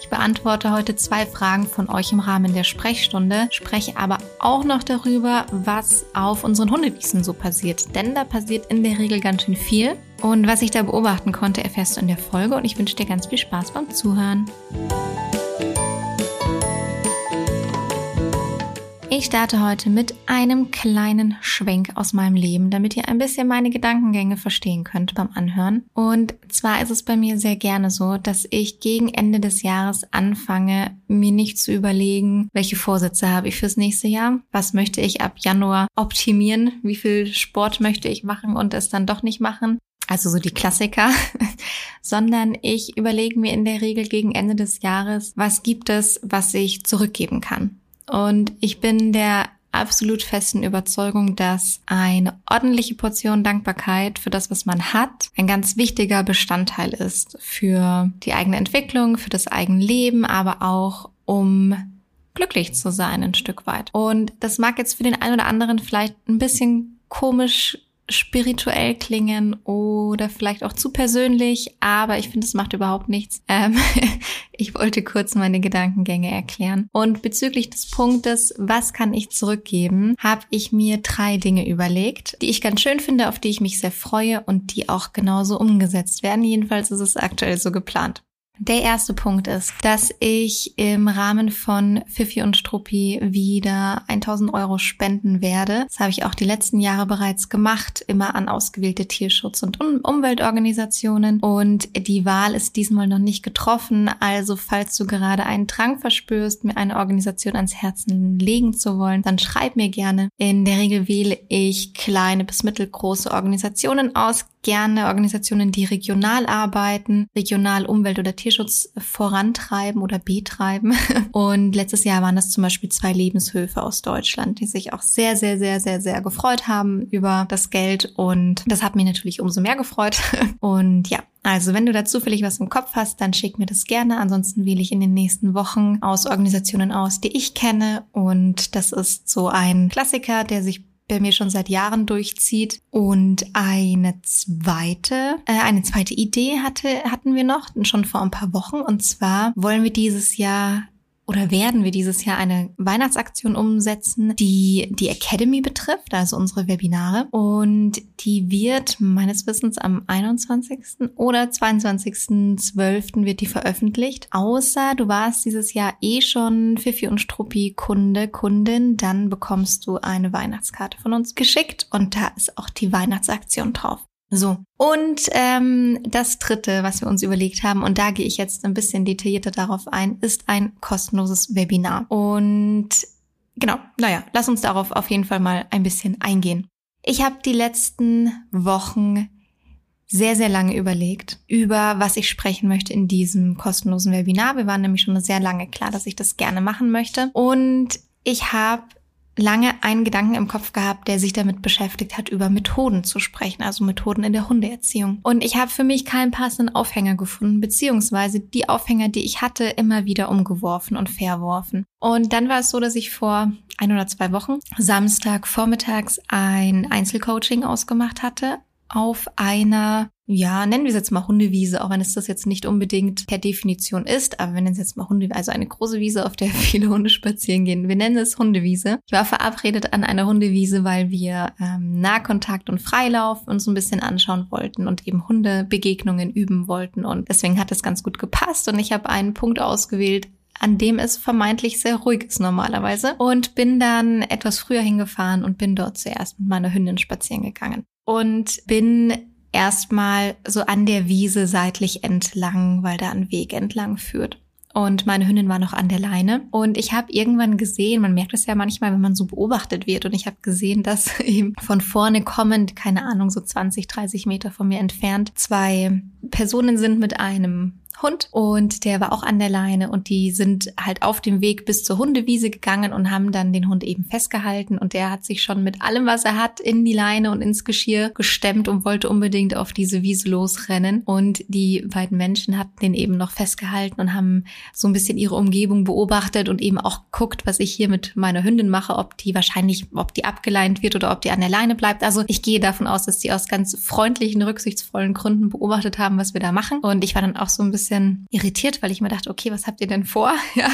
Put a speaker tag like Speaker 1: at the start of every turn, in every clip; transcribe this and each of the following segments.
Speaker 1: ich beantworte heute zwei Fragen von euch im Rahmen der Sprechstunde, spreche aber auch noch darüber, was auf unseren Hundewiesen so passiert. Denn da passiert in der Regel ganz schön viel. Und was ich da beobachten konnte, erfährst du in der Folge und ich wünsche dir ganz viel Spaß beim Zuhören. Ich starte heute mit einem kleinen Schwenk aus meinem Leben, damit ihr ein bisschen meine Gedankengänge verstehen könnt beim Anhören. Und zwar ist es bei mir sehr gerne so, dass ich gegen Ende des Jahres anfange, mir nicht zu überlegen, welche Vorsätze habe ich fürs nächste Jahr, was möchte ich ab Januar optimieren, wie viel Sport möchte ich machen und es dann doch nicht machen. Also so die Klassiker, sondern ich überlege mir in der Regel gegen Ende des Jahres, was gibt es, was ich zurückgeben kann. Und ich bin der absolut festen Überzeugung, dass eine ordentliche Portion Dankbarkeit für das, was man hat, ein ganz wichtiger Bestandteil ist für die eigene Entwicklung, für das eigene Leben, aber auch um glücklich zu sein ein Stück weit. Und das mag jetzt für den einen oder anderen vielleicht ein bisschen komisch spirituell klingen oder vielleicht auch zu persönlich, aber ich finde, es macht überhaupt nichts. Ähm, ich wollte kurz meine Gedankengänge erklären. Und bezüglich des Punktes, was kann ich zurückgeben, habe ich mir drei Dinge überlegt, die ich ganz schön finde, auf die ich mich sehr freue und die auch genauso umgesetzt werden. Jedenfalls ist es aktuell so geplant. Der erste Punkt ist, dass ich im Rahmen von Fifi und Struppi wieder 1000 Euro spenden werde. Das habe ich auch die letzten Jahre bereits gemacht, immer an ausgewählte Tierschutz- und Umweltorganisationen. Und die Wahl ist diesmal noch nicht getroffen. Also falls du gerade einen Drang verspürst, mir eine Organisation ans Herzen legen zu wollen, dann schreib mir gerne. In der Regel wähle ich kleine bis mittelgroße Organisationen aus, gerne Organisationen, die regional arbeiten, regional Umwelt- oder Tierschutz vorantreiben oder betreiben. Und letztes Jahr waren das zum Beispiel zwei Lebenshöfe aus Deutschland, die sich auch sehr, sehr, sehr, sehr, sehr gefreut haben über das Geld. Und das hat mich natürlich umso mehr gefreut. Und ja, also wenn du da zufällig was im Kopf hast, dann schick mir das gerne. Ansonsten wähle ich in den nächsten Wochen aus Organisationen aus, die ich kenne. Und das ist so ein Klassiker, der sich bei mir schon seit Jahren durchzieht. Und eine zweite, äh, eine zweite Idee hatte, hatten wir noch, schon vor ein paar Wochen. Und zwar wollen wir dieses Jahr oder werden wir dieses Jahr eine Weihnachtsaktion umsetzen, die die Academy betrifft, also unsere Webinare. Und die wird meines Wissens am 21. oder 22.12. wird die veröffentlicht. Außer du warst dieses Jahr eh schon Fifi und Struppi Kunde, Kundin, dann bekommst du eine Weihnachtskarte von uns geschickt und da ist auch die Weihnachtsaktion drauf. So. Und ähm, das dritte, was wir uns überlegt haben, und da gehe ich jetzt ein bisschen detaillierter darauf ein, ist ein kostenloses Webinar. Und genau, naja, lass uns darauf auf jeden Fall mal ein bisschen eingehen. Ich habe die letzten Wochen sehr, sehr lange überlegt, über was ich sprechen möchte in diesem kostenlosen Webinar. Wir waren nämlich schon sehr lange klar, dass ich das gerne machen möchte. Und ich habe lange einen Gedanken im Kopf gehabt, der sich damit beschäftigt hat, über Methoden zu sprechen, also Methoden in der Hundeerziehung. Und ich habe für mich keinen passenden Aufhänger gefunden, beziehungsweise die Aufhänger, die ich hatte, immer wieder umgeworfen und verworfen. Und dann war es so, dass ich vor ein oder zwei Wochen Samstag vormittags ein Einzelcoaching ausgemacht hatte auf einer, ja, nennen wir es jetzt mal Hundewiese, auch wenn es das jetzt nicht unbedingt per Definition ist, aber wir nennen es jetzt mal Hundewiese, also eine große Wiese, auf der viele Hunde spazieren gehen. Wir nennen es Hundewiese. Ich war verabredet an einer Hundewiese, weil wir ähm, Nahkontakt und Freilauf uns ein bisschen anschauen wollten und eben Hundebegegnungen üben wollten. Und deswegen hat es ganz gut gepasst und ich habe einen Punkt ausgewählt, an dem es vermeintlich sehr ruhig ist normalerweise. Und bin dann etwas früher hingefahren und bin dort zuerst mit meiner Hündin spazieren gegangen und bin erstmal so an der Wiese seitlich entlang, weil da ein Weg entlang führt. Und meine Hündin war noch an der Leine. Und ich habe irgendwann gesehen, man merkt es ja manchmal, wenn man so beobachtet wird. Und ich habe gesehen, dass eben von vorne kommend, keine Ahnung, so 20, 30 Meter von mir entfernt, zwei Personen sind mit einem Hund und der war auch an der Leine und die sind halt auf dem Weg bis zur Hundewiese gegangen und haben dann den Hund eben festgehalten und der hat sich schon mit allem, was er hat, in die Leine und ins Geschirr gestemmt und wollte unbedingt auf diese Wiese losrennen und die beiden Menschen hatten den eben noch festgehalten und haben so ein bisschen ihre Umgebung beobachtet und eben auch guckt, was ich hier mit meiner Hündin mache, ob die wahrscheinlich, ob die abgeleint wird oder ob die an der Leine bleibt. Also ich gehe davon aus, dass die aus ganz freundlichen, rücksichtsvollen Gründen beobachtet haben, was wir da machen und ich war dann auch so ein bisschen bisschen irritiert, weil ich mir dachte, okay, was habt ihr denn vor? Ja,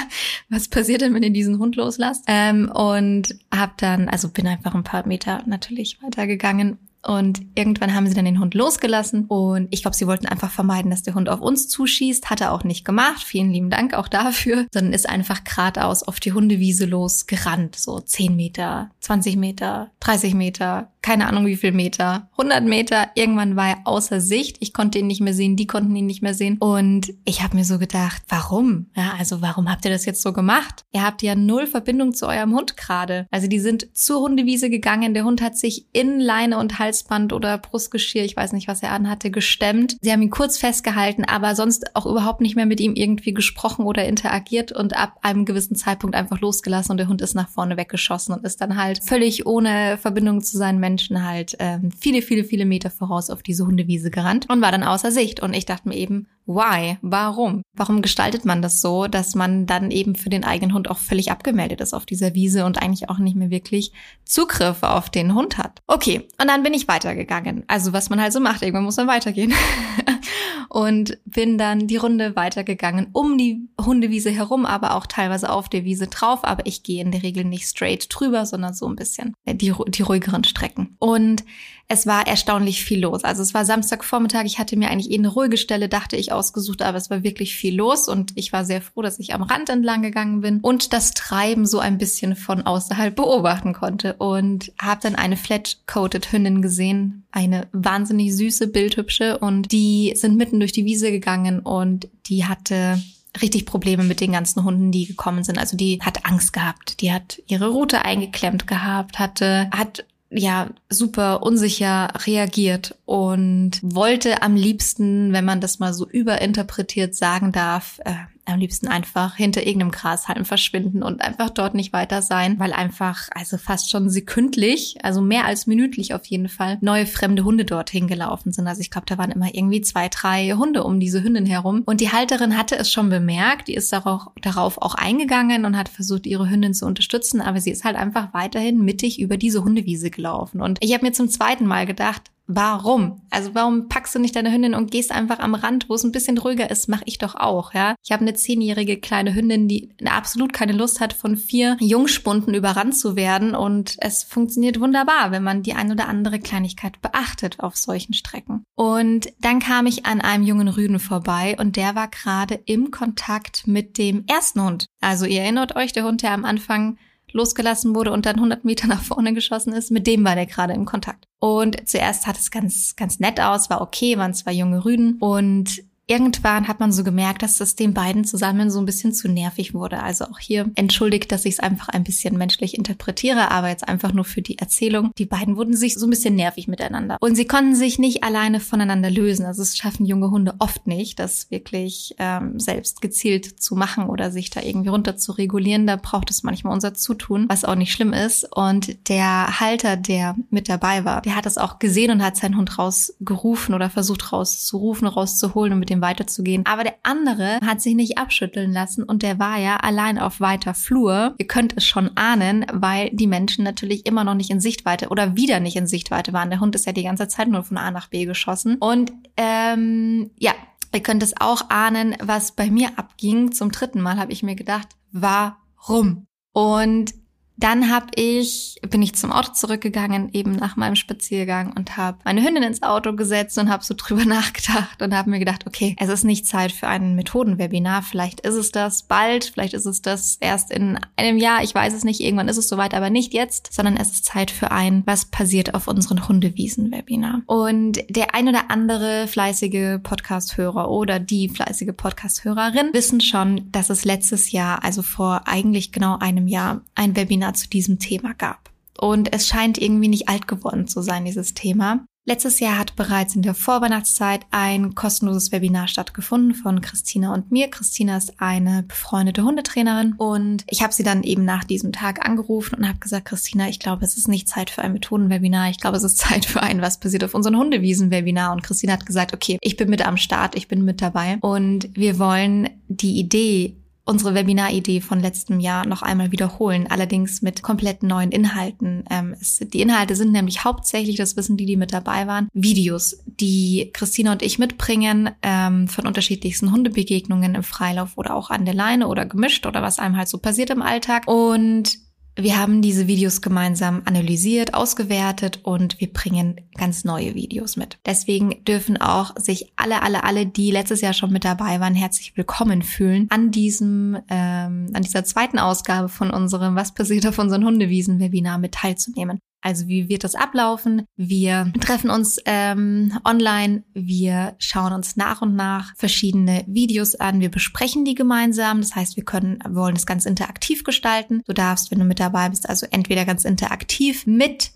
Speaker 1: was passiert denn, wenn ihr diesen Hund loslasst? Ähm, und hab dann, also bin einfach ein paar Meter natürlich weitergegangen und irgendwann haben sie dann den Hund losgelassen und ich glaube, sie wollten einfach vermeiden, dass der Hund auf uns zuschießt. Hat er auch nicht gemacht. Vielen lieben Dank auch dafür. Sondern ist einfach geradeaus auf die Hundewiese losgerannt. So 10 Meter, 20 Meter, 30 Meter, keine Ahnung wie viel Meter, 100 Meter. Irgendwann war er außer Sicht. Ich konnte ihn nicht mehr sehen, die konnten ihn nicht mehr sehen. Und ich habe mir so gedacht, warum? Ja, also warum habt ihr das jetzt so gemacht? Ihr habt ja null Verbindung zu eurem Hund gerade. Also die sind zur Hundewiese gegangen. Der Hund hat sich in Leine und Halsband oder Brustgeschirr, ich weiß nicht, was er anhatte, gestemmt. Sie haben ihn kurz festgehalten, aber sonst auch überhaupt nicht mehr mit ihm irgendwie gesprochen oder interagiert und ab einem gewissen Zeitpunkt einfach losgelassen und der Hund ist nach vorne weggeschossen und ist dann halt völlig ohne Verbindung zu seinen Menschen Menschen halt ähm, viele, viele, viele Meter voraus auf diese Hundewiese gerannt und war dann außer Sicht. Und ich dachte mir eben, why? Warum? Warum gestaltet man das so, dass man dann eben für den eigenen Hund auch völlig abgemeldet ist auf dieser Wiese und eigentlich auch nicht mehr wirklich Zugriff auf den Hund hat? Okay, und dann bin ich weitergegangen. Also was man halt so macht, irgendwann muss man weitergehen. und bin dann die Runde weitergegangen, um die Hundewiese herum, aber auch teilweise auf der Wiese drauf. Aber ich gehe in der Regel nicht straight drüber, sondern so ein bisschen die, die ruhigeren Strecken. Und es war erstaunlich viel los. Also es war Samstagvormittag, ich hatte mir eigentlich eh eine ruhige Stelle, dachte ich, ausgesucht, aber es war wirklich viel los und ich war sehr froh, dass ich am Rand entlang gegangen bin und das Treiben so ein bisschen von außerhalb beobachten konnte und habe dann eine flat-coated Hündin gesehen, eine wahnsinnig süße, bildhübsche und die sind mitten durch die Wiese gegangen und die hatte richtig Probleme mit den ganzen Hunden, die gekommen sind. Also die hat Angst gehabt, die hat ihre Route eingeklemmt gehabt, hatte, hat ja super unsicher reagiert und wollte am liebsten, wenn man das mal so überinterpretiert sagen darf, äh, am liebsten einfach hinter irgendeinem Grashalm verschwinden und einfach dort nicht weiter sein, weil einfach, also fast schon sekündlich, also mehr als minütlich auf jeden Fall, neue fremde Hunde dorthin gelaufen sind. Also ich glaube, da waren immer irgendwie zwei, drei Hunde um diese Hündin herum. Und die Halterin hatte es schon bemerkt, die ist darauf, darauf auch eingegangen und hat versucht, ihre Hündin zu unterstützen, aber sie ist halt einfach weiterhin mittig über diese Hundewiese gelaufen. Und ich habe mir zum zweiten Mal gedacht, Warum? Also warum packst du nicht deine Hündin und gehst einfach am Rand, wo es ein bisschen ruhiger ist? Mache ich doch auch, ja. Ich habe eine zehnjährige kleine Hündin, die absolut keine Lust hat, von vier Jungspunden überrannt zu werden. Und es funktioniert wunderbar, wenn man die ein oder andere Kleinigkeit beachtet auf solchen Strecken. Und dann kam ich an einem jungen Rüden vorbei und der war gerade im Kontakt mit dem ersten Hund. Also ihr erinnert euch, der Hund, der am Anfang losgelassen wurde und dann 100 Meter nach vorne geschossen ist, mit dem war der gerade im Kontakt. Und zuerst hat es ganz, ganz nett aus, war okay, waren zwei junge Rüden und irgendwann hat man so gemerkt, dass das den beiden zusammen so ein bisschen zu nervig wurde. Also auch hier entschuldigt, dass ich es einfach ein bisschen menschlich interpretiere, aber jetzt einfach nur für die Erzählung. Die beiden wurden sich so ein bisschen nervig miteinander. Und sie konnten sich nicht alleine voneinander lösen. Also es schaffen junge Hunde oft nicht, das wirklich ähm, selbst gezielt zu machen oder sich da irgendwie runter zu regulieren. Da braucht es manchmal unser Zutun, was auch nicht schlimm ist. Und der Halter, der mit dabei war, der hat das auch gesehen und hat seinen Hund rausgerufen oder versucht rauszurufen, rauszuholen und mit dem dem weiterzugehen. Aber der andere hat sich nicht abschütteln lassen und der war ja allein auf weiter Flur. Ihr könnt es schon ahnen, weil die Menschen natürlich immer noch nicht in Sichtweite oder wieder nicht in Sichtweite waren. Der Hund ist ja die ganze Zeit nur von A nach B geschossen. Und ähm, ja, ihr könnt es auch ahnen, was bei mir abging. Zum dritten Mal habe ich mir gedacht, warum? Und dann habe ich, bin ich zum Auto zurückgegangen, eben nach meinem Spaziergang und habe meine Hündin ins Auto gesetzt und habe so drüber nachgedacht und habe mir gedacht, okay, es ist nicht Zeit für ein Methodenwebinar. Vielleicht ist es das bald, vielleicht ist es das erst in einem Jahr, ich weiß es nicht, irgendwann ist es soweit, aber nicht jetzt, sondern es ist Zeit für ein, was passiert auf unseren Hundewiesen-Webinar. Und der ein oder andere fleißige Podcast-Hörer oder die fleißige Podcast-Hörerin wissen schon, dass es letztes Jahr, also vor eigentlich genau einem Jahr, ein Webinar Webinar zu diesem Thema gab. Und es scheint irgendwie nicht alt geworden zu sein, dieses Thema. Letztes Jahr hat bereits in der Vorweihnachtszeit ein kostenloses Webinar stattgefunden von Christina und mir. Christina ist eine befreundete Hundetrainerin und ich habe sie dann eben nach diesem Tag angerufen und habe gesagt, Christina, ich glaube, es ist nicht Zeit für ein Methodenwebinar. Ich glaube, es ist Zeit für ein Was passiert auf unseren Hundewiesen-Webinar. Und Christina hat gesagt, okay, ich bin mit am Start, ich bin mit dabei und wir wollen die Idee unsere Webinar-Idee von letztem Jahr noch einmal wiederholen, allerdings mit komplett neuen Inhalten. Ähm, es, die Inhalte sind nämlich hauptsächlich, das wissen die, die mit dabei waren, Videos, die Christina und ich mitbringen ähm, von unterschiedlichsten Hundebegegnungen im Freilauf oder auch an der Leine oder gemischt oder was einem halt so passiert im Alltag. Und wir haben diese Videos gemeinsam analysiert, ausgewertet und wir bringen ganz neue Videos mit. Deswegen dürfen auch sich alle, alle, alle, die letztes Jahr schon mit dabei waren, herzlich willkommen fühlen an diesem, ähm, an dieser zweiten Ausgabe von unserem Was passiert auf unseren Hundewiesen-Webinar mit teilzunehmen. Also wie wird das ablaufen? Wir treffen uns ähm, online, wir schauen uns nach und nach verschiedene Videos an, wir besprechen die gemeinsam. Das heißt, wir können, wollen es ganz interaktiv gestalten. Du darfst, wenn du mit dabei bist, also entweder ganz interaktiv mit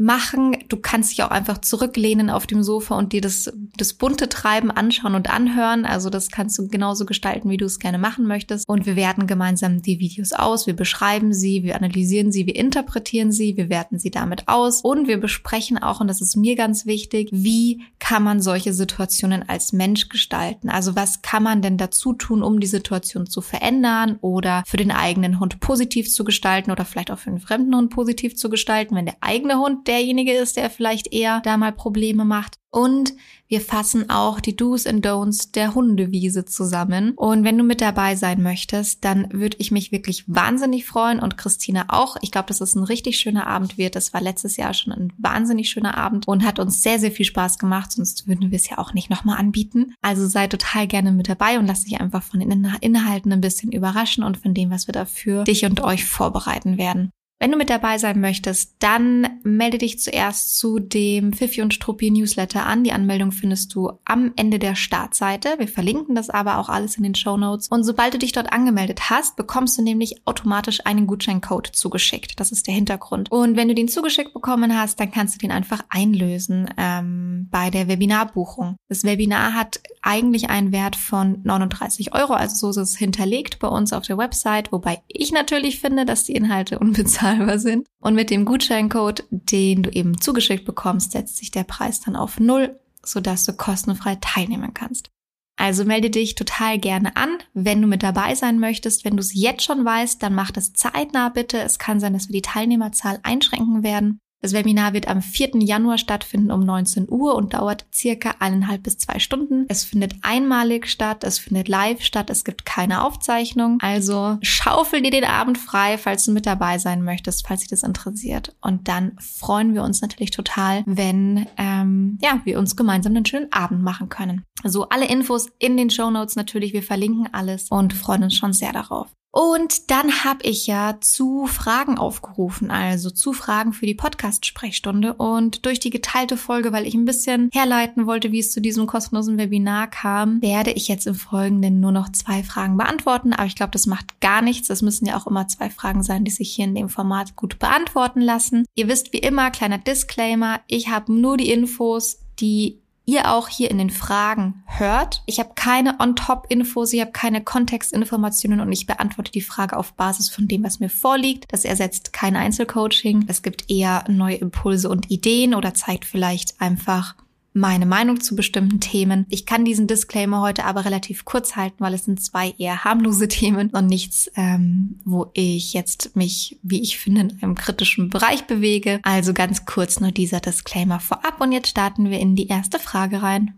Speaker 1: machen. Du kannst dich auch einfach zurücklehnen auf dem Sofa und dir das, das bunte Treiben anschauen und anhören. Also das kannst du genauso gestalten, wie du es gerne machen möchtest. Und wir werten gemeinsam die Videos aus. Wir beschreiben sie, wir analysieren sie, wir interpretieren sie, wir werten sie damit aus. Und wir besprechen auch, und das ist mir ganz wichtig, wie kann man solche Situationen als Mensch gestalten? Also was kann man denn dazu tun, um die Situation zu verändern oder für den eigenen Hund positiv zu gestalten oder vielleicht auch für einen fremden Hund positiv zu gestalten, wenn der eigene Hund derjenige ist, der vielleicht eher da mal Probleme macht. Und wir fassen auch die Do's and Don'ts der Hundewiese zusammen. Und wenn du mit dabei sein möchtest, dann würde ich mich wirklich wahnsinnig freuen und Christina auch. Ich glaube, dass es ein richtig schöner Abend wird. Das war letztes Jahr schon ein wahnsinnig schöner Abend und hat uns sehr, sehr viel Spaß gemacht. Sonst würden wir es ja auch nicht nochmal anbieten. Also sei total gerne mit dabei und lass dich einfach von den Inhalten ein bisschen überraschen und von dem, was wir dafür dich und euch vorbereiten werden. Wenn du mit dabei sein möchtest, dann melde dich zuerst zu dem Fifi und Struppi Newsletter an. Die Anmeldung findest du am Ende der Startseite. Wir verlinken das aber auch alles in den Show Notes. Und sobald du dich dort angemeldet hast, bekommst du nämlich automatisch einen Gutscheincode zugeschickt. Das ist der Hintergrund. Und wenn du den zugeschickt bekommen hast, dann kannst du den einfach einlösen ähm, bei der Webinarbuchung. Das Webinar hat eigentlich einen Wert von 39 Euro, also so ist es hinterlegt bei uns auf der Website, wobei ich natürlich finde, dass die Inhalte unbezahlt bezahlbar sind. Und mit dem Gutscheincode, den du eben zugeschickt bekommst, setzt sich der Preis dann auf null, sodass du kostenfrei teilnehmen kannst. Also melde dich total gerne an, wenn du mit dabei sein möchtest. Wenn du es jetzt schon weißt, dann mach das zeitnah bitte. Es kann sein, dass wir die Teilnehmerzahl einschränken werden. Das Webinar wird am 4. Januar stattfinden um 19 Uhr und dauert circa eineinhalb bis zwei Stunden. Es findet einmalig statt, es findet live statt, es gibt keine Aufzeichnung. Also schaufel dir den Abend frei, falls du mit dabei sein möchtest, falls dich das interessiert. Und dann freuen wir uns natürlich total, wenn ähm, ja, wir uns gemeinsam einen schönen Abend machen können. So, alle Infos in den Show Notes natürlich. Wir verlinken alles und freuen uns schon sehr darauf. Und dann habe ich ja zu Fragen aufgerufen, also zu Fragen für die Podcast-Sprechstunde. Und durch die geteilte Folge, weil ich ein bisschen herleiten wollte, wie es zu diesem kostenlosen Webinar kam, werde ich jetzt im Folgenden nur noch zwei Fragen beantworten. Aber ich glaube, das macht gar nichts. Es müssen ja auch immer zwei Fragen sein, die sich hier in dem Format gut beantworten lassen. Ihr wisst wie immer, kleiner Disclaimer, ich habe nur die Infos, die ihr auch hier in den Fragen hört. Ich habe keine On-Top-Infos, ich habe keine Kontextinformationen und ich beantworte die Frage auf Basis von dem, was mir vorliegt. Das ersetzt kein Einzelcoaching. Es gibt eher neue Impulse und Ideen oder zeigt vielleicht einfach meine Meinung zu bestimmten Themen. Ich kann diesen Disclaimer heute aber relativ kurz halten, weil es sind zwei eher harmlose Themen und nichts, ähm, wo ich jetzt mich, wie ich finde, in einem kritischen Bereich bewege. Also ganz kurz nur dieser Disclaimer vorab und jetzt starten wir in die erste Frage rein.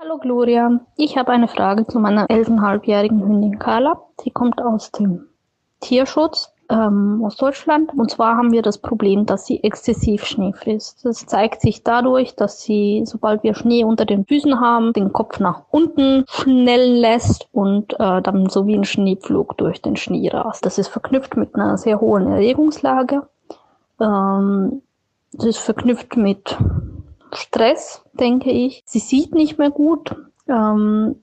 Speaker 2: Hallo Gloria, ich habe eine Frage zu meiner elfeinhalbjährigen Hündin Carla. Sie kommt aus dem Tierschutz ähm, aus Deutschland. Und zwar haben wir das Problem, dass sie exzessiv Schnee frisst. Das zeigt sich dadurch, dass sie, sobald wir Schnee unter den Füßen haben, den Kopf nach unten schnellen lässt und äh, dann so wie ein Schneepflug durch den Schnee rast. Das ist verknüpft mit einer sehr hohen Erregungslage. Ähm, das ist verknüpft mit Stress, denke ich. Sie sieht nicht mehr gut. Ähm,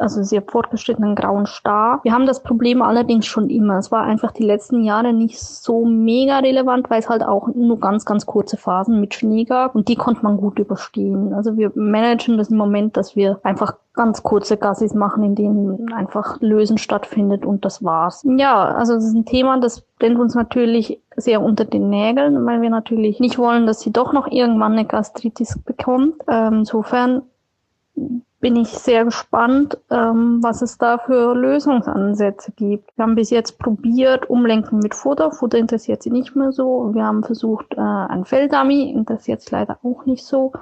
Speaker 2: also sehr fortgeschrittenen grauen Star. Wir haben das Problem allerdings schon immer. Es war einfach die letzten Jahre nicht so mega relevant, weil es halt auch nur ganz, ganz kurze Phasen mit Schnee gab und die konnte man gut überstehen. Also wir managen das im Moment, dass wir einfach ganz kurze Gassis machen, in denen einfach Lösen stattfindet und das war's. Ja, also das ist ein Thema, das brennt uns natürlich sehr unter den Nägeln, weil wir natürlich nicht wollen, dass sie doch noch irgendwann eine Gastritis bekommt. Ähm, insofern bin ich sehr gespannt, ähm, was es da für Lösungsansätze gibt. Wir haben bis jetzt probiert, Umlenken mit Futter. Futter interessiert sie nicht mehr so. Wir haben versucht, äh, ein Felldummy, interessiert sie leider auch nicht so.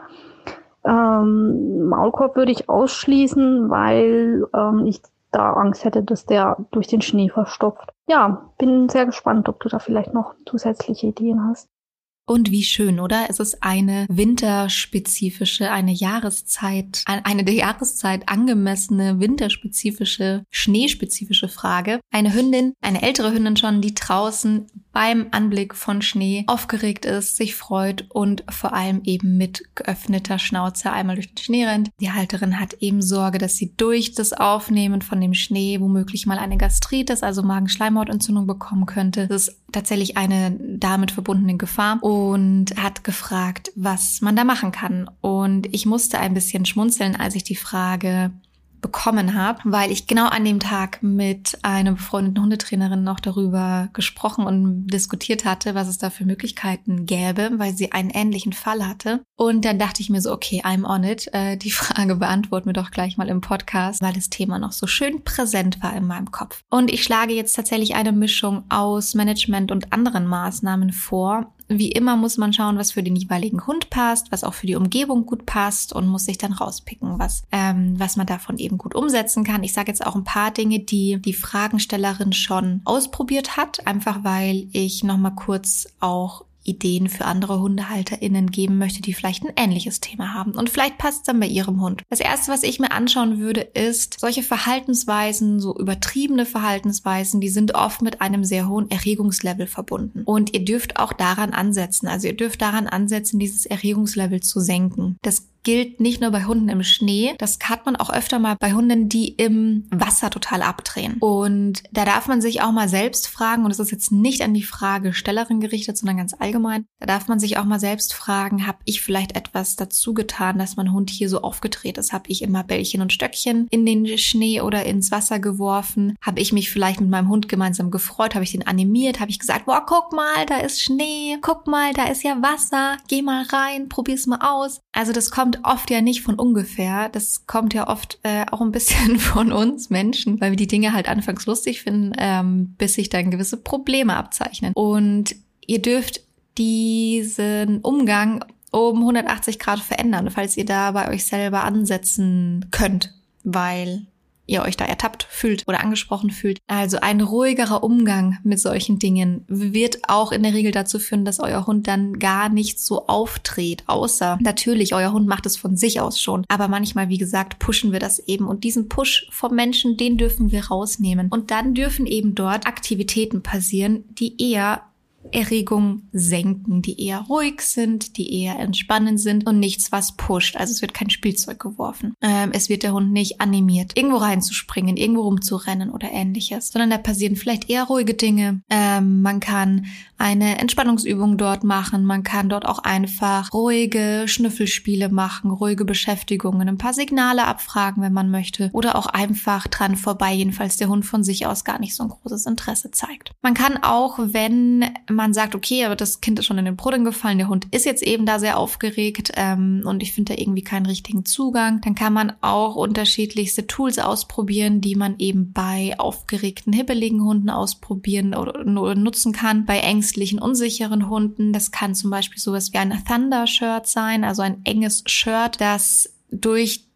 Speaker 2: Ähm, Maulkorb würde ich ausschließen, weil ähm, ich da Angst hätte, dass der durch den Schnee verstopft. Ja, bin sehr gespannt, ob du da vielleicht noch zusätzliche Ideen hast.
Speaker 1: Und wie schön, oder? Es ist eine winterspezifische, eine Jahreszeit, eine der Jahreszeit angemessene, winterspezifische, schneespezifische Frage. Eine Hündin, eine ältere Hündin schon, die draußen beim Anblick von Schnee aufgeregt ist, sich freut und vor allem eben mit geöffneter Schnauze einmal durch den Schnee rennt. Die Halterin hat eben Sorge, dass sie durch das Aufnehmen von dem Schnee womöglich mal eine Gastritis, also Magenschleimhautentzündung bekommen könnte. Das ist tatsächlich eine damit verbundene Gefahr und hat gefragt, was man da machen kann. Und ich musste ein bisschen schmunzeln, als ich die Frage bekommen habe, weil ich genau an dem Tag mit einer befreundeten Hundetrainerin noch darüber gesprochen und diskutiert hatte, was es da für Möglichkeiten gäbe, weil sie einen ähnlichen Fall hatte. Und dann dachte ich mir so, okay, I'm on it. Äh, die Frage beantworten wir doch gleich mal im Podcast, weil das Thema noch so schön präsent war in meinem Kopf. Und ich schlage jetzt tatsächlich eine Mischung aus Management und anderen Maßnahmen vor, wie immer muss man schauen, was für den jeweiligen Hund passt, was auch für die Umgebung gut passt und muss sich dann rauspicken, was, ähm, was man davon eben gut umsetzen kann. Ich sage jetzt auch ein paar Dinge, die die Fragenstellerin schon ausprobiert hat, einfach weil ich nochmal kurz auch Ideen für andere HundehalterInnen geben möchte, die vielleicht ein ähnliches Thema haben. Und vielleicht passt es dann bei ihrem Hund. Das erste, was ich mir anschauen würde, ist solche Verhaltensweisen, so übertriebene Verhaltensweisen, die sind oft mit einem sehr hohen Erregungslevel verbunden. Und ihr dürft auch daran ansetzen. Also ihr dürft daran ansetzen, dieses Erregungslevel zu senken. Das gilt nicht nur bei Hunden im Schnee, das hat man auch öfter mal bei Hunden, die im Wasser total abdrehen. Und da darf man sich auch mal selbst fragen, und es ist jetzt nicht an die Fragestellerin gerichtet, sondern ganz allgemein, da darf man sich auch mal selbst fragen, habe ich vielleicht etwas dazu getan, dass mein Hund hier so aufgedreht ist? Habe ich immer Bällchen und Stöckchen in den Schnee oder ins Wasser geworfen? Habe ich mich vielleicht mit meinem Hund gemeinsam gefreut? Habe ich den animiert? Habe ich gesagt, boah, guck mal, da ist Schnee, guck mal, da ist ja Wasser, geh mal rein, probier's mal aus. Also das oft ja nicht von ungefähr. Das kommt ja oft äh, auch ein bisschen von uns Menschen, weil wir die Dinge halt anfangs lustig finden, ähm, bis sich dann gewisse Probleme abzeichnen. Und ihr dürft diesen Umgang um 180 Grad verändern, falls ihr da bei euch selber ansetzen könnt, weil ihr euch da ertappt fühlt oder angesprochen fühlt. Also ein ruhigerer Umgang mit solchen Dingen wird auch in der Regel dazu führen, dass euer Hund dann gar nicht so auftritt. Außer natürlich, euer Hund macht es von sich aus schon. Aber manchmal, wie gesagt, pushen wir das eben. Und diesen Push vom Menschen, den dürfen wir rausnehmen. Und dann dürfen eben dort Aktivitäten passieren, die eher Erregung senken, die eher ruhig sind, die eher entspannend sind und nichts, was pusht. Also es wird kein Spielzeug geworfen. Ähm, es wird der Hund nicht animiert, irgendwo reinzuspringen, irgendwo rumzurennen oder ähnliches, sondern da passieren vielleicht eher ruhige Dinge. Ähm, man kann eine Entspannungsübung dort machen. Man kann dort auch einfach ruhige Schnüffelspiele machen, ruhige Beschäftigungen, ein paar Signale abfragen, wenn man möchte. Oder auch einfach dran vorbei, jedenfalls der Hund von sich aus gar nicht so ein großes Interesse zeigt. Man kann auch, wenn man sagt, okay, aber das Kind ist schon in den Brunnen gefallen, der Hund ist jetzt eben da sehr aufgeregt ähm, und ich finde da irgendwie keinen richtigen Zugang, dann kann man auch unterschiedlichste Tools ausprobieren, die man eben bei aufgeregten, hibbeligen Hunden ausprobieren oder, nutzen kann. Bei ängstlichen, unsicheren Hunden, das kann zum Beispiel sowas wie ein Thunder-Shirt sein, also ein enges Shirt, das durch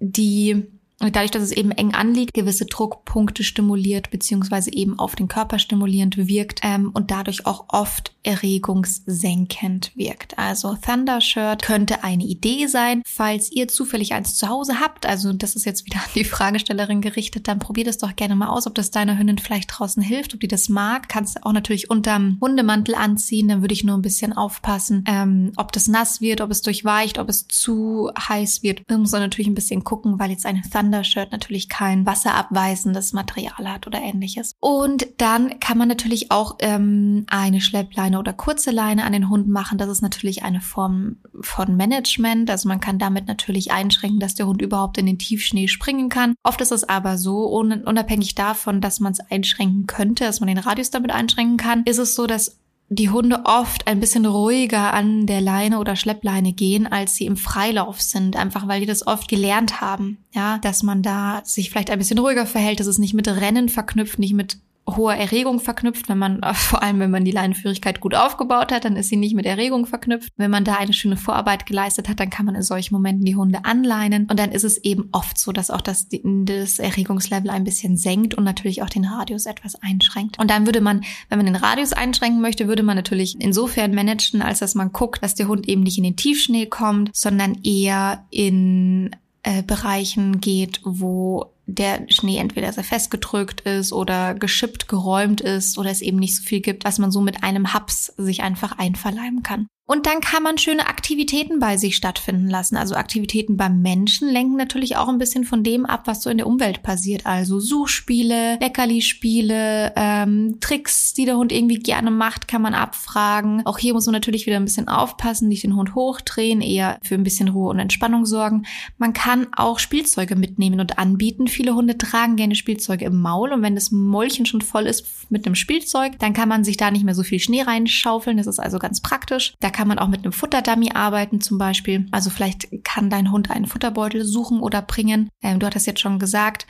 Speaker 1: die dadurch, dass es eben eng anliegt, gewisse Druckpunkte stimuliert, beziehungsweise eben auf den Körper stimulierend wirkt ähm, und dadurch auch oft erregungssenkend wirkt. Also Thunder Shirt könnte eine Idee sein, falls ihr zufällig eins zu Hause habt. Also das ist jetzt wieder an die Fragestellerin gerichtet, dann probiert es doch gerne mal aus, ob das deiner Hündin vielleicht draußen hilft, ob die das mag. Kannst auch natürlich unterm Hundemantel anziehen, dann würde ich nur ein bisschen aufpassen, ähm, ob das nass wird, ob es durchweicht, ob es zu heiß wird. Man muss natürlich ein bisschen gucken, weil jetzt eine Thunder Undershirt natürlich kein wasserabweisendes Material hat oder ähnliches. Und dann kann man natürlich auch ähm, eine Schleppleine oder kurze Leine an den Hund machen. Das ist natürlich eine Form von Management. Also man kann damit natürlich einschränken, dass der Hund überhaupt in den Tiefschnee springen kann. Oft ist es aber so, unabhängig davon, dass man es einschränken könnte, dass man den Radius damit einschränken kann, ist es so, dass die Hunde oft ein bisschen ruhiger an der Leine oder Schleppleine gehen, als sie im Freilauf sind, einfach weil die das oft gelernt haben, ja, dass man da sich vielleicht ein bisschen ruhiger verhält, dass es nicht mit Rennen verknüpft, nicht mit hoher Erregung verknüpft. Wenn man, vor allem wenn man die Leinenführigkeit gut aufgebaut hat, dann ist sie nicht mit Erregung verknüpft. Wenn man da eine schöne Vorarbeit geleistet hat, dann kann man in solchen Momenten die Hunde anleinen. Und dann ist es eben oft so, dass auch das, das Erregungslevel ein bisschen senkt und natürlich auch den Radius etwas einschränkt. Und dann würde man, wenn man den Radius einschränken möchte, würde man natürlich insofern managen, als dass man guckt, dass der Hund eben nicht in den Tiefschnee kommt, sondern eher in äh, Bereichen geht, wo der Schnee entweder sehr festgedrückt ist oder geschippt, geräumt ist oder es eben nicht so viel gibt, was man so mit einem Haps sich einfach einverleiben kann. Und dann kann man schöne Aktivitäten bei sich stattfinden lassen. Also Aktivitäten beim Menschen lenken natürlich auch ein bisschen von dem ab, was so in der Umwelt passiert. Also Suchspiele, Leckerli-Spiele, ähm, Tricks, die der Hund irgendwie gerne macht, kann man abfragen. Auch hier muss man natürlich wieder ein bisschen aufpassen, nicht den Hund hochdrehen, eher für ein bisschen Ruhe und Entspannung sorgen. Man kann auch Spielzeuge mitnehmen und anbieten. Viele Hunde tragen gerne Spielzeuge im Maul und wenn das Mäulchen schon voll ist mit einem Spielzeug, dann kann man sich da nicht mehr so viel Schnee reinschaufeln. Das ist also ganz praktisch. Da kann man auch mit einem Futterdummy arbeiten zum Beispiel. Also vielleicht kann dein Hund einen Futterbeutel suchen oder bringen. Ähm, du hattest jetzt schon gesagt,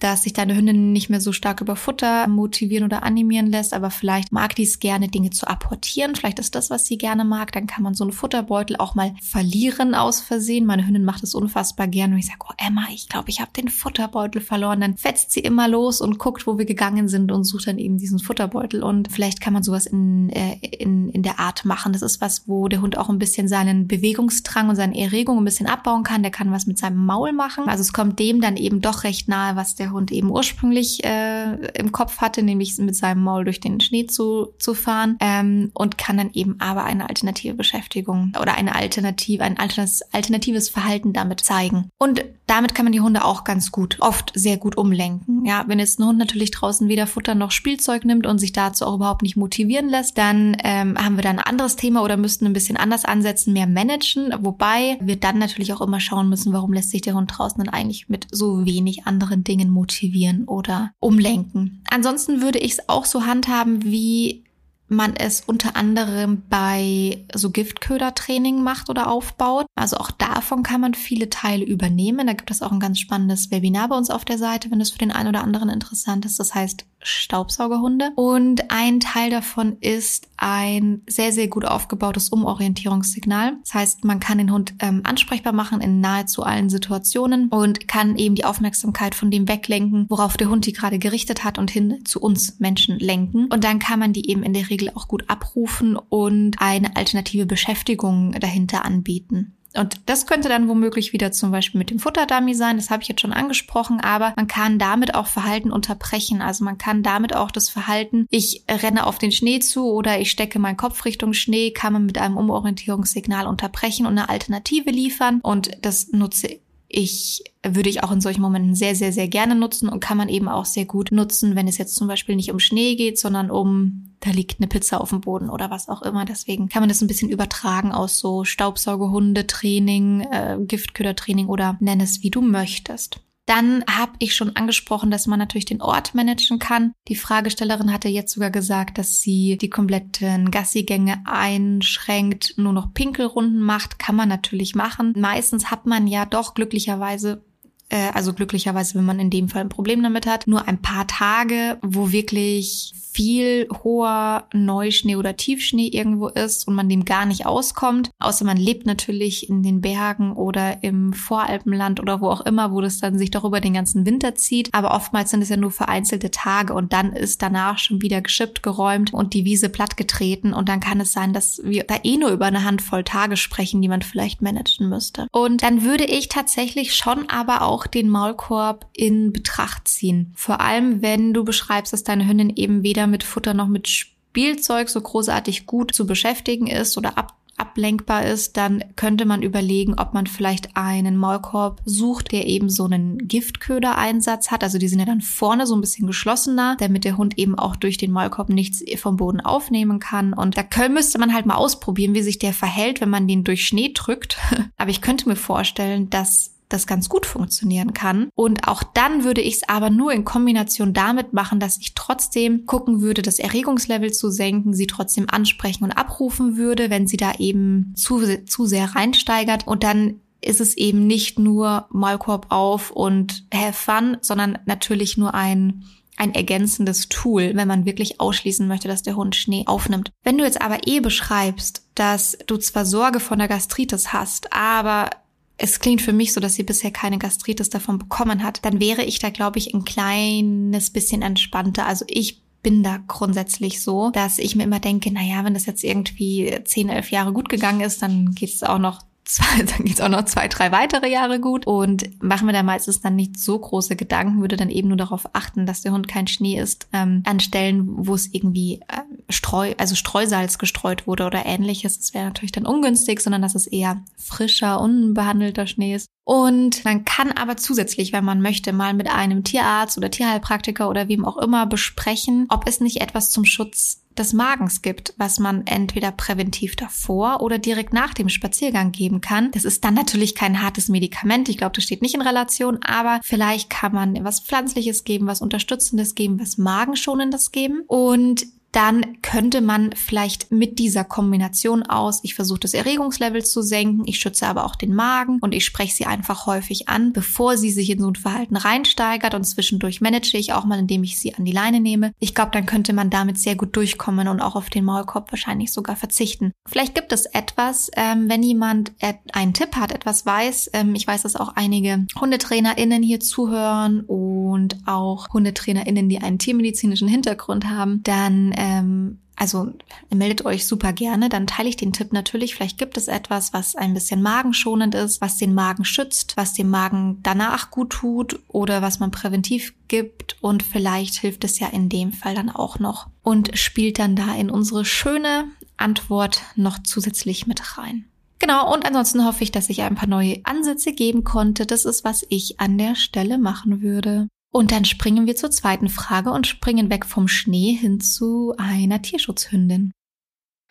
Speaker 1: dass sich deine Hündin nicht mehr so stark über Futter motivieren oder animieren lässt, aber vielleicht mag die es gerne, Dinge zu apportieren. Vielleicht ist das, was sie gerne mag. Dann kann man so einen Futterbeutel auch mal verlieren aus Versehen. Meine Hündin macht es unfassbar gern und ich sage, oh Emma, ich glaube, ich habe den Futterbeutel verloren. Dann fetzt sie immer los und guckt, wo wir gegangen sind und sucht dann eben diesen Futterbeutel. Und vielleicht kann man sowas in, äh, in, in der Art machen. Das ist was, wo der Hund auch ein bisschen seinen Bewegungsdrang und seine Erregung ein bisschen abbauen kann. Der kann was mit seinem Maul machen. Also es kommt dem dann eben doch recht nahe, was der der Hund eben ursprünglich äh, im Kopf hatte, nämlich mit seinem Maul durch den Schnee zu, zu fahren ähm, und kann dann eben aber eine alternative Beschäftigung oder eine alternative, ein alternatives Verhalten damit zeigen. Und damit kann man die Hunde auch ganz gut, oft sehr gut umlenken. Ja, wenn jetzt ein Hund natürlich draußen weder Futter noch Spielzeug nimmt und sich dazu auch überhaupt nicht motivieren lässt, dann ähm, haben wir da ein anderes Thema oder müssten ein bisschen anders ansetzen, mehr managen. Wobei wir dann natürlich auch immer schauen müssen, warum lässt sich der Hund draußen dann eigentlich mit so wenig anderen Dingen motivieren oder umlenken. Ansonsten würde ich es auch so handhaben, wie man es unter anderem bei so Giftködertraining macht oder aufbaut. Also auch davon kann man viele Teile übernehmen. Da gibt es auch ein ganz spannendes Webinar bei uns auf der Seite, wenn es für den einen oder anderen interessant ist. Das heißt Staubsaugerhunde. Und ein Teil davon ist ein sehr, sehr gut aufgebautes Umorientierungssignal. Das heißt, man kann den Hund ähm, ansprechbar machen in nahezu allen Situationen und kann eben die Aufmerksamkeit von dem weglenken, worauf der Hund die gerade gerichtet hat und hin zu uns Menschen lenken. Und dann kann man die eben in der Regel auch gut abrufen und eine alternative Beschäftigung dahinter anbieten. Und das könnte dann womöglich wieder zum Beispiel mit dem Futterdummy sein, das habe ich jetzt schon angesprochen, aber man kann damit auch Verhalten unterbrechen. Also man kann damit auch das Verhalten, ich renne auf den Schnee zu oder ich stecke meinen Kopf Richtung Schnee, kann man mit einem Umorientierungssignal unterbrechen und eine Alternative liefern. Und das nutze ich würde ich auch in solchen Momenten sehr, sehr, sehr gerne nutzen und kann man eben auch sehr gut nutzen, wenn es jetzt zum Beispiel nicht um Schnee geht, sondern um, da liegt eine Pizza auf dem Boden oder was auch immer. Deswegen kann man das ein bisschen übertragen aus so Staubsaugerhundetraining, äh, Giftködertraining oder nenn es wie du möchtest. Dann habe ich schon angesprochen, dass man natürlich den Ort managen kann. Die Fragestellerin hatte jetzt sogar gesagt, dass sie die kompletten Gassigänge einschränkt, nur noch Pinkelrunden macht. Kann man natürlich machen. Meistens hat man ja doch glücklicherweise äh, also glücklicherweise, wenn man in dem Fall ein Problem damit hat, nur ein paar Tage, wo wirklich viel hoher Neuschnee oder Tiefschnee irgendwo ist und man dem gar nicht auskommt. Außer man lebt natürlich in den Bergen oder im Voralpenland oder wo auch immer, wo das dann sich doch über den ganzen Winter zieht. Aber oftmals sind es ja nur vereinzelte Tage und dann ist danach schon wieder geschippt, geräumt und die Wiese plattgetreten. Und dann kann es sein, dass wir da eh nur über eine Handvoll Tage sprechen, die man vielleicht managen müsste. Und dann würde ich tatsächlich schon aber auch den Maulkorb in Betracht ziehen. Vor allem, wenn du beschreibst, dass deine Hündin eben weder mit Futter noch mit Spielzeug so großartig gut zu beschäftigen ist oder ab ablenkbar ist, dann könnte man überlegen, ob man vielleicht einen Maulkorb sucht, der eben so einen Giftköder-Einsatz hat. Also die sind ja dann vorne so ein bisschen geschlossener, damit der Hund eben auch durch den Maulkorb nichts vom Boden aufnehmen kann. Und da müsste man halt mal ausprobieren, wie sich der verhält, wenn man den durch Schnee drückt. Aber ich könnte mir vorstellen, dass das ganz gut funktionieren kann. Und auch dann würde ich es aber nur in Kombination damit machen, dass ich trotzdem gucken würde, das Erregungslevel zu senken, sie trotzdem ansprechen und abrufen würde, wenn sie da eben zu, zu sehr reinsteigert. Und dann ist es eben nicht nur Maulkorb auf und have fun, sondern natürlich nur ein ein ergänzendes Tool, wenn man wirklich ausschließen möchte, dass der Hund Schnee aufnimmt. Wenn du jetzt aber eh beschreibst, dass du zwar Sorge vor der Gastritis hast, aber es klingt für mich so, dass sie bisher keine Gastritis davon bekommen hat, dann wäre ich da, glaube ich, ein kleines bisschen entspannter. Also ich bin da grundsätzlich so, dass ich mir immer denke, na ja, wenn das jetzt irgendwie 10, 11 Jahre gut gegangen ist, dann geht es auch noch zwei, dann geht's auch noch zwei, drei weitere Jahre gut und machen wir da meistens dann nicht so große Gedanken, würde dann eben nur darauf achten, dass der Hund kein Schnee ist, ähm, an Stellen, wo es irgendwie äh, Streu, also Streusalz gestreut wurde oder ähnliches. Das wäre natürlich dann ungünstig, sondern dass es eher frischer, unbehandelter Schnee ist. Und man kann aber zusätzlich, wenn man möchte, mal mit einem Tierarzt oder Tierheilpraktiker oder wem auch immer besprechen, ob es nicht etwas zum Schutz des Magens gibt, was man entweder präventiv davor oder direkt nach dem Spaziergang geben kann. Das ist dann natürlich kein hartes Medikament. Ich glaube, das steht nicht in Relation, aber vielleicht kann man was Pflanzliches geben, was Unterstützendes geben, was Magenschonendes geben. Und dann könnte man vielleicht mit dieser Kombination aus, ich versuche das Erregungslevel zu senken, ich schütze aber auch den Magen und ich spreche sie einfach häufig an, bevor sie sich in so ein Verhalten reinsteigert und zwischendurch manage ich auch mal, indem ich sie an die Leine nehme. Ich glaube, dann könnte man damit sehr gut durchkommen und auch auf den Maulkorb wahrscheinlich sogar verzichten. Vielleicht gibt es etwas, ähm, wenn jemand einen Tipp hat, etwas weiß. Ähm, ich weiß, dass auch einige HundetrainerInnen hier zuhören und auch HundetrainerInnen, die einen tiermedizinischen Hintergrund haben, dann ähm, also meldet euch super gerne, dann teile ich den Tipp natürlich. Vielleicht gibt es etwas, was ein bisschen magenschonend ist, was den Magen schützt, was dem Magen danach gut tut oder was man präventiv gibt und vielleicht hilft es ja in dem Fall dann auch noch und spielt dann da in unsere schöne Antwort noch zusätzlich mit rein. Genau, und ansonsten hoffe ich, dass ich ein paar neue Ansätze geben konnte. Das ist, was ich an der Stelle machen würde. Und dann springen wir zur zweiten Frage und springen weg vom Schnee hin zu einer Tierschutzhündin.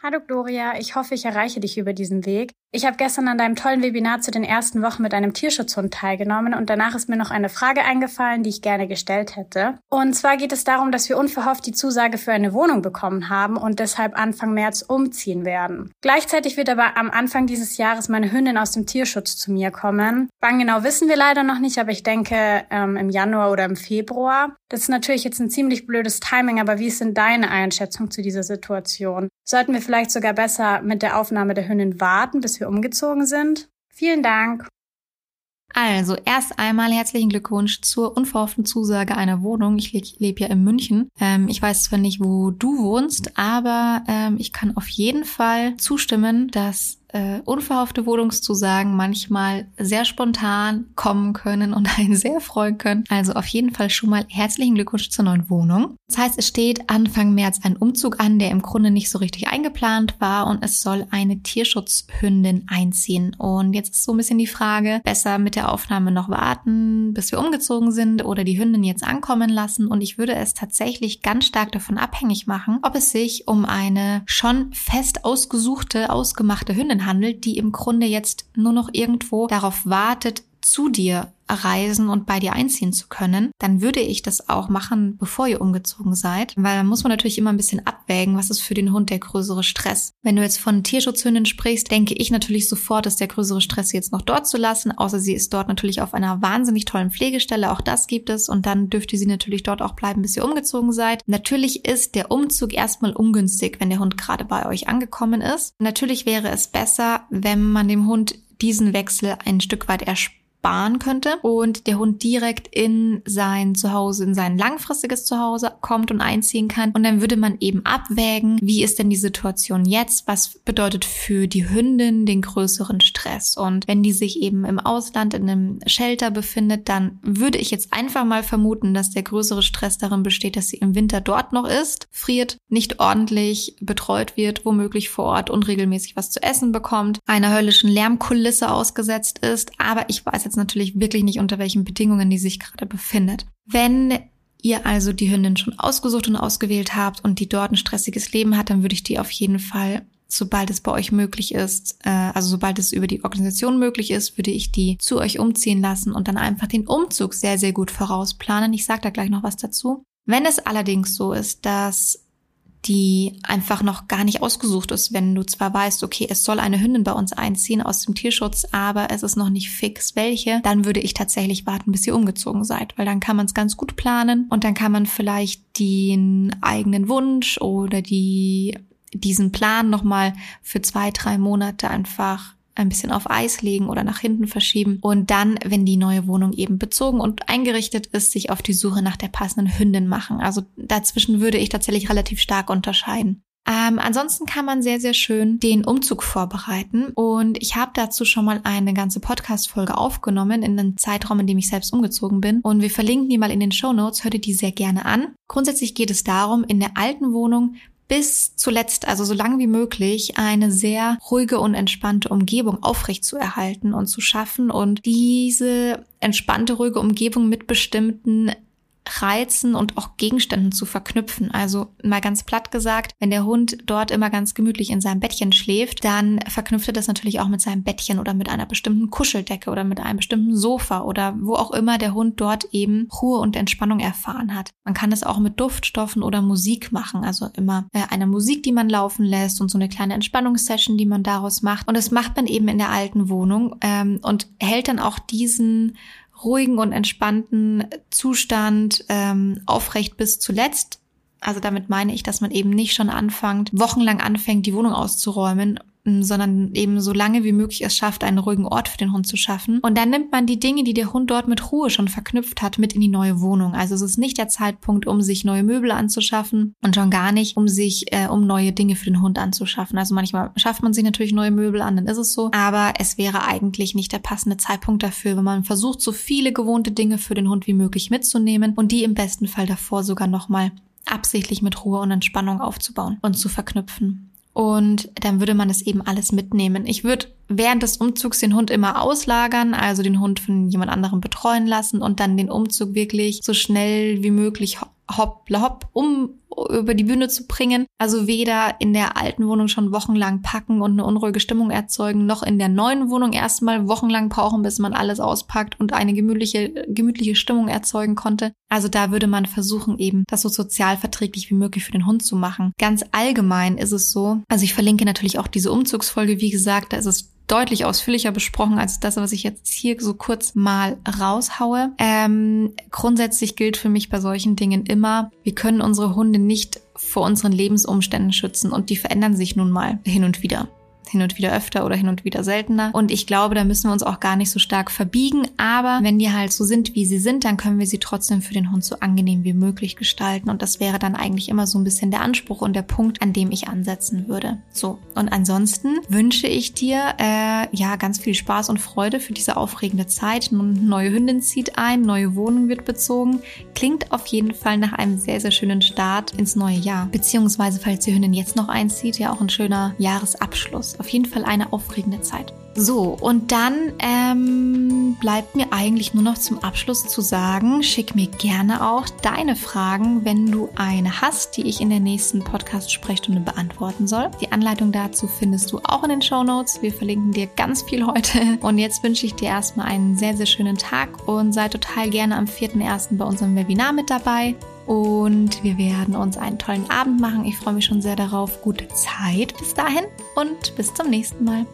Speaker 3: Hallo Gloria, ich hoffe, ich erreiche dich über diesen Weg. Ich habe gestern an deinem tollen Webinar zu den ersten Wochen mit einem Tierschutzhund teilgenommen und danach ist mir noch eine Frage eingefallen, die ich gerne gestellt hätte. Und zwar geht es darum, dass wir unverhofft die Zusage für eine Wohnung bekommen haben und deshalb Anfang März umziehen werden. Gleichzeitig wird aber am Anfang dieses Jahres meine Hündin aus dem Tierschutz zu mir kommen. Wann genau wissen wir leider noch nicht, aber ich denke ähm, im Januar oder im Februar. Das ist natürlich jetzt ein ziemlich blödes Timing, aber wie ist denn deine Einschätzung zu dieser Situation? Sollten wir vielleicht sogar besser mit der Aufnahme der Hündin warten, bis wir wir umgezogen sind. Vielen Dank.
Speaker 1: Also, erst einmal herzlichen Glückwunsch zur unverhofften Zusage einer Wohnung. Ich lebe leb ja in München. Ähm, ich weiß zwar nicht, wo du wohnst, aber ähm, ich kann auf jeden Fall zustimmen, dass äh, unverhoffte Wohnungszusagen manchmal sehr spontan kommen können und einen sehr freuen können. Also auf jeden Fall schon mal herzlichen Glückwunsch zur neuen Wohnung. Das heißt, es steht Anfang März ein Umzug an, der im Grunde nicht so richtig eingeplant war und es soll eine Tierschutzhündin einziehen. Und jetzt ist so ein bisschen die Frage, besser mit der Aufnahme noch warten, bis wir umgezogen sind oder die Hündin jetzt ankommen lassen. Und ich würde es tatsächlich ganz stark davon abhängig machen, ob es sich um eine schon fest ausgesuchte, ausgemachte Hündin handelt, die im Grunde jetzt nur noch irgendwo darauf wartet, zu dir reisen und bei dir einziehen zu können, dann würde ich das auch machen, bevor ihr umgezogen seid. Weil dann muss man natürlich immer ein bisschen abwägen, was ist für den Hund der größere Stress. Wenn du jetzt von Tierschutzhündin sprichst, denke ich natürlich sofort, dass der größere Stress jetzt noch dort zu lassen, außer sie ist dort natürlich auf einer wahnsinnig tollen Pflegestelle, auch das gibt es und dann dürfte sie natürlich dort auch bleiben, bis ihr umgezogen seid. Natürlich ist der Umzug erstmal ungünstig, wenn der Hund gerade bei euch angekommen ist. Natürlich wäre es besser, wenn man dem Hund diesen Wechsel ein Stück weit erspart sparen könnte und der Hund direkt in sein Zuhause, in sein langfristiges Zuhause kommt und einziehen kann. Und dann würde man eben abwägen, wie ist denn die Situation jetzt? Was bedeutet für die Hündin den größeren Stress? Und wenn die sich eben im Ausland in einem Shelter befindet, dann würde ich jetzt einfach mal vermuten, dass der größere Stress darin besteht, dass sie im Winter dort noch ist, friert, nicht ordentlich betreut wird, womöglich vor Ort unregelmäßig was zu essen bekommt, einer höllischen Lärmkulisse ausgesetzt ist. Aber ich weiß jetzt natürlich wirklich nicht, unter welchen Bedingungen die sich gerade befindet. Wenn ihr also die Hündin schon ausgesucht und ausgewählt habt und die dort ein stressiges Leben hat, dann würde ich die auf jeden Fall sobald es bei euch möglich ist, äh, also sobald es über die Organisation möglich ist, würde ich die zu euch umziehen lassen und dann einfach den Umzug sehr, sehr gut vorausplanen. Ich sage da gleich noch was dazu. Wenn es allerdings so ist, dass die einfach noch gar nicht ausgesucht ist, wenn du zwar weißt, okay, es soll eine Hündin bei uns einziehen aus dem Tierschutz, aber es ist noch nicht fix, welche, dann würde ich tatsächlich warten, bis ihr umgezogen seid, weil dann kann man es ganz gut planen und dann kann man vielleicht den eigenen Wunsch oder die diesen Plan nochmal für zwei, drei Monate einfach ein bisschen auf Eis legen oder nach hinten verschieben und dann, wenn die neue Wohnung eben bezogen und eingerichtet ist, sich auf die Suche nach der passenden Hündin machen. Also dazwischen würde ich tatsächlich relativ stark unterscheiden. Ähm, ansonsten kann man sehr, sehr schön den Umzug vorbereiten und ich habe dazu schon mal eine ganze Podcast-Folge aufgenommen in den Zeitraum, in dem ich selbst umgezogen bin und wir verlinken die mal in den Show Notes, hört ihr die sehr gerne an. Grundsätzlich geht es darum, in der alten Wohnung bis zuletzt, also so lange wie möglich, eine sehr ruhige und entspannte Umgebung aufrechtzuerhalten und zu schaffen und diese entspannte, ruhige Umgebung mit bestimmten Reizen und auch Gegenständen zu verknüpfen. Also mal ganz platt gesagt, wenn der Hund dort immer ganz gemütlich in seinem Bettchen schläft, dann verknüpft er das natürlich auch mit seinem Bettchen oder mit einer bestimmten Kuscheldecke oder mit einem bestimmten Sofa oder wo auch immer der Hund dort eben Ruhe und Entspannung erfahren hat. Man kann es auch mit Duftstoffen oder Musik machen, also immer äh, eine Musik, die man laufen lässt und so eine kleine Entspannungssession, die man daraus macht. Und das macht man eben in der alten Wohnung ähm, und hält dann auch diesen ruhigen und entspannten Zustand ähm, aufrecht bis zuletzt. Also damit meine ich, dass man eben nicht schon anfängt, wochenlang anfängt, die Wohnung auszuräumen sondern eben so lange wie möglich es schafft, einen ruhigen Ort für den Hund zu schaffen. Und dann nimmt man die Dinge, die der Hund dort mit Ruhe schon verknüpft hat, mit in die neue Wohnung. Also es ist nicht der Zeitpunkt, um sich neue Möbel anzuschaffen und schon gar nicht, um sich, äh, um neue Dinge für den Hund anzuschaffen. Also manchmal schafft man sich natürlich neue Möbel an, dann ist es so. Aber es wäre eigentlich nicht der passende Zeitpunkt dafür, wenn man versucht, so viele gewohnte Dinge für den Hund wie möglich mitzunehmen und die im besten Fall davor sogar nochmal absichtlich mit Ruhe und Entspannung aufzubauen und zu verknüpfen. Und dann würde man es eben alles mitnehmen. Ich würde während des Umzugs den Hund immer auslagern, also den Hund von jemand anderem betreuen lassen und dann den Umzug wirklich so schnell wie möglich hoppla hopp um über die Bühne zu bringen. Also weder in der alten Wohnung schon wochenlang packen und eine unruhige Stimmung erzeugen, noch in der neuen Wohnung erstmal wochenlang brauchen, bis man alles auspackt und eine gemütliche, gemütliche Stimmung erzeugen konnte. Also da würde man versuchen, eben das so sozial wie möglich für den Hund zu machen. Ganz allgemein ist es so, also ich verlinke natürlich auch diese Umzugsfolge, wie gesagt, da ist es deutlich ausführlicher besprochen als das, was ich jetzt hier so kurz mal raushaue. Ähm, grundsätzlich gilt für mich bei solchen Dingen immer, wir können unsere Hunde nicht vor unseren Lebensumständen schützen und die verändern sich nun mal hin und wieder hin und wieder öfter oder hin und wieder seltener. Und ich glaube, da müssen wir uns auch gar nicht so stark verbiegen. Aber wenn die halt so sind, wie sie sind, dann können wir sie trotzdem für den Hund so angenehm wie möglich gestalten. Und das wäre dann eigentlich immer so ein bisschen der Anspruch und der Punkt, an dem ich ansetzen würde. So. Und ansonsten wünsche ich dir, äh, ja, ganz viel Spaß und Freude für diese aufregende Zeit. Nun, neue Hündin zieht ein, neue Wohnung wird bezogen. Klingt auf jeden Fall nach einem sehr, sehr schönen Start ins neue Jahr. Beziehungsweise, falls die Hündin jetzt noch einzieht, ja auch ein schöner Jahresabschluss auf jeden Fall eine aufregende Zeit. So, und dann ähm, bleibt mir eigentlich nur noch zum Abschluss zu sagen, schick mir gerne auch deine Fragen, wenn du eine hast, die ich in der nächsten Podcast-Sprechstunde beantworten soll. Die Anleitung dazu findest du auch in den Show Notes. Wir verlinken dir ganz viel heute. Und jetzt wünsche ich dir erstmal einen sehr, sehr schönen Tag und sei total gerne am 4.1. bei unserem Webinar mit dabei. Und wir werden uns einen tollen Abend machen. Ich freue mich schon sehr darauf. Gute Zeit bis dahin und bis zum nächsten Mal.